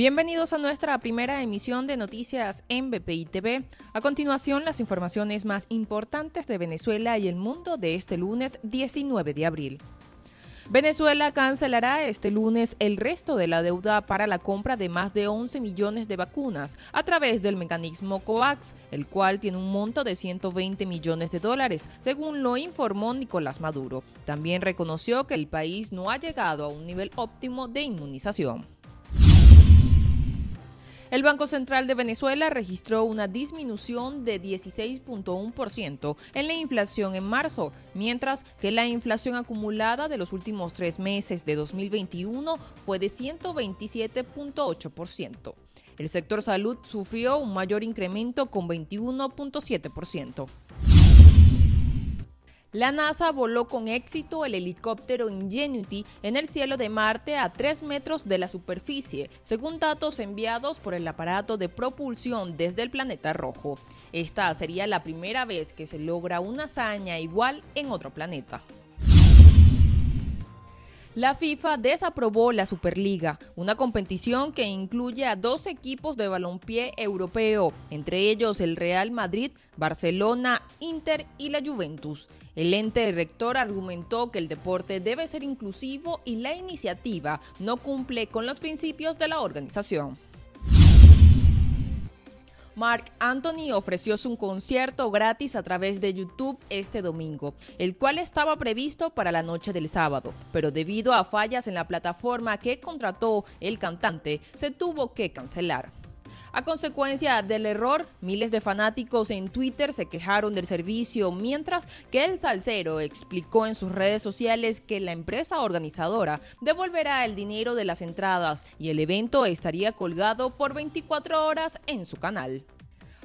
Bienvenidos a nuestra primera emisión de noticias en BPI TV. A continuación, las informaciones más importantes de Venezuela y el mundo de este lunes 19 de abril. Venezuela cancelará este lunes el resto de la deuda para la compra de más de 11 millones de vacunas a través del mecanismo COVAX, el cual tiene un monto de 120 millones de dólares, según lo informó Nicolás Maduro. También reconoció que el país no ha llegado a un nivel óptimo de inmunización. El Banco Central de Venezuela registró una disminución de 16.1% en la inflación en marzo, mientras que la inflación acumulada de los últimos tres meses de 2021 fue de 127.8%. El sector salud sufrió un mayor incremento con 21.7%. La NASA voló con éxito el helicóptero Ingenuity en el cielo de Marte a 3 metros de la superficie, según datos enviados por el aparato de propulsión desde el planeta rojo. Esta sería la primera vez que se logra una hazaña igual en otro planeta. La FIFA desaprobó la Superliga, una competición que incluye a dos equipos de balompié europeo, entre ellos el Real Madrid, Barcelona, Inter y la Juventus. El ente rector argumentó que el deporte debe ser inclusivo y la iniciativa no cumple con los principios de la organización. Mark Anthony ofreció su concierto gratis a través de YouTube este domingo, el cual estaba previsto para la noche del sábado, pero debido a fallas en la plataforma que contrató el cantante, se tuvo que cancelar. A consecuencia del error, miles de fanáticos en Twitter se quejaron del servicio, mientras que el salsero explicó en sus redes sociales que la empresa organizadora devolverá el dinero de las entradas y el evento estaría colgado por 24 horas en su canal.